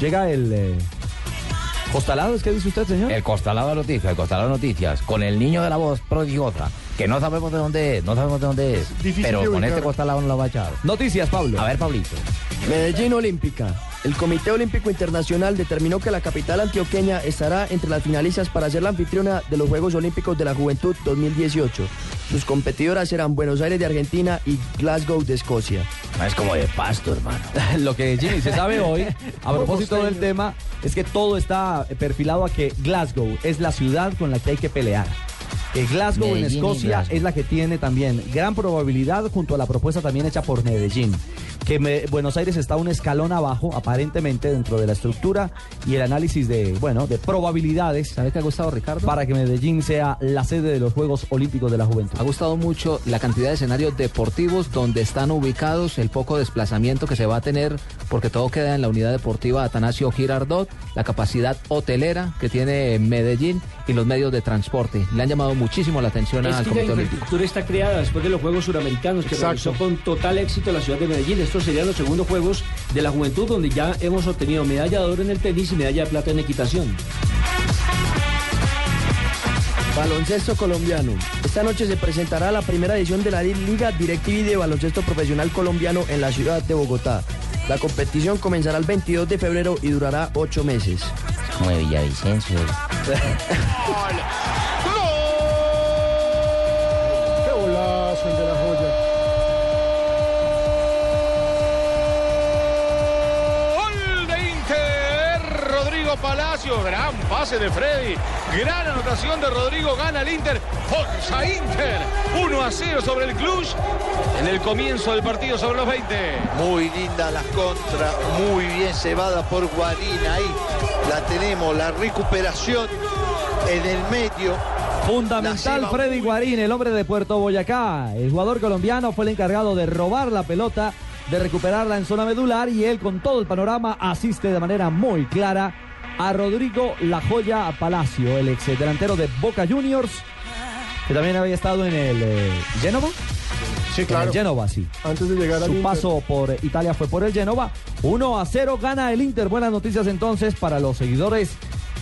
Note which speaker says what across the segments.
Speaker 1: Llega el eh, costalado, ¿es que dice usted, señor?
Speaker 2: El costalado de noticias, el costalado de noticias, con el niño de la voz prodigiosa, que no sabemos de dónde es, no sabemos de dónde es.
Speaker 3: Difícil
Speaker 2: pero con este costalado no lo va a echar.
Speaker 1: Noticias, Pablo.
Speaker 2: A ver, Pablito.
Speaker 4: Medellín Olímpica. El Comité Olímpico Internacional determinó que la capital antioqueña estará entre las finalistas para ser la anfitriona de los Juegos Olímpicos de la Juventud 2018. Sus competidoras serán Buenos Aires de Argentina y Glasgow de Escocia.
Speaker 2: Es como de pasto, hermano.
Speaker 1: Lo que Jimmy se sabe hoy, a propósito del tema, es que todo está perfilado a que Glasgow es la ciudad con la que hay que pelear. Que Glasgow en
Speaker 2: Medellín
Speaker 1: Escocia
Speaker 2: Glasgow.
Speaker 1: es la que tiene también gran probabilidad junto a la propuesta también hecha por Medellín. Que me- Buenos Aires está un escalón abajo, aparentemente, dentro de la estructura y el análisis de, bueno, de probabilidades.
Speaker 5: ¿Sabe qué ha gustado, Ricardo?
Speaker 1: Para que Medellín sea la sede de los Juegos Olímpicos de la Juventud.
Speaker 5: Ha gustado mucho la cantidad de escenarios deportivos donde están ubicados, el poco desplazamiento que se va a tener, porque todo queda en la unidad deportiva Atanasio Girardot, la capacidad hotelera que tiene Medellín y los medios de transporte. Le han llamado muchísimo la atención
Speaker 6: Es
Speaker 5: al
Speaker 6: que la
Speaker 5: Comité Olímpico.
Speaker 6: infraestructura está creada después de los Juegos Suramericanos que
Speaker 3: Exacto.
Speaker 6: realizó con total éxito la ciudad de Medellín. Estos serían los segundos Juegos de la Juventud donde ya hemos obtenido medalla de oro en el tenis y medalla de plata en equitación.
Speaker 4: Baloncesto colombiano. Esta noche se presentará la primera edición de la Liga DirecTV de Baloncesto Profesional Colombiano en la ciudad de Bogotá. La competición comenzará el 22 de febrero y durará ocho meses.
Speaker 2: Como de Villavicencio.
Speaker 3: ¡Qué golazo el de la joya!
Speaker 7: Rodrigo Palacio, gran pase de Freddy, gran anotación de Rodrigo, gana el Inter, Forza Inter, 1 a 0 sobre el Cluj en el comienzo del partido sobre los 20.
Speaker 8: Muy linda la contra, muy bien cebada por Guarín. Ahí la tenemos, la recuperación en el medio.
Speaker 1: Fundamental Freddy Guarín, el hombre de Puerto Boyacá. El jugador colombiano fue el encargado de robar la pelota, de recuperarla en zona medular y él con todo el panorama asiste de manera muy clara a Rodrigo La Joya Palacio, el ex delantero de Boca Juniors, que también había estado en el eh, Génova.
Speaker 3: Sí,
Speaker 1: En
Speaker 3: claro.
Speaker 1: el Génova, sí.
Speaker 3: Antes de llegar al
Speaker 1: Su
Speaker 3: Inter.
Speaker 1: paso por Italia fue por el Genova. 1 a 0 gana el Inter. Buenas noticias entonces para los seguidores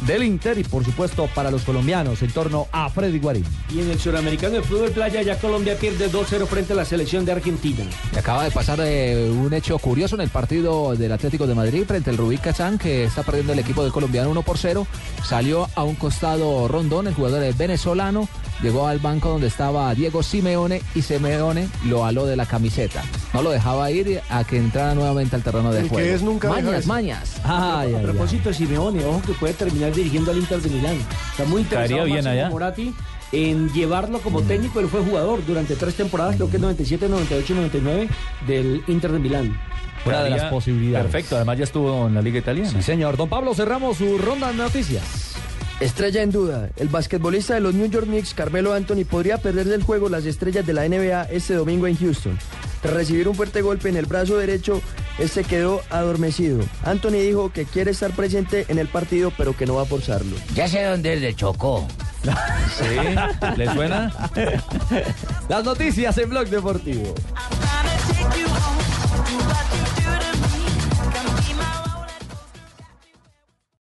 Speaker 1: del Inter y por supuesto para los colombianos en torno a Freddy Guarín.
Speaker 6: Y en el Suramericano de Fútbol Playa ya Colombia pierde 2-0 frente a la selección de Argentina.
Speaker 5: Y acaba de pasar eh, un hecho curioso en el partido del Atlético de Madrid frente al Rubí Kazán, que está perdiendo el equipo de colombiano 1 por 0. Salió a un costado Rondón, el jugador es venezolano. Llegó al banco donde estaba Diego Simeone y Simeone lo aló de la camiseta. No lo dejaba ir a que entrara nuevamente al terreno de
Speaker 3: El que
Speaker 5: juego.
Speaker 3: es nunca
Speaker 5: mañas, mañas.
Speaker 1: Ay,
Speaker 6: a propósito de Simeone, ojo que puede terminar dirigiendo al Inter de Milán. Está muy interesado
Speaker 9: bien allá.
Speaker 6: Moratti en llevarlo como técnico. Él fue jugador durante tres temporadas, creo que es 97, 98, 99 del Inter de Milán.
Speaker 1: Una de las posibilidades.
Speaker 9: Perfecto, además ya estuvo en la Liga Italiana.
Speaker 1: Sí, señor. Don Pablo, cerramos su ronda de noticias.
Speaker 4: Estrella en duda. El basquetbolista de los New York Knicks, Carmelo Anthony, podría perder del juego las estrellas de la NBA este domingo en Houston. Tras recibir un fuerte golpe en el brazo derecho, este quedó adormecido. Anthony dijo que quiere estar presente en el partido, pero que no va a forzarlo.
Speaker 2: Ya sé dónde es de Chocó.
Speaker 9: Sí, ¿le suena?
Speaker 1: Las noticias en Blog Deportivo.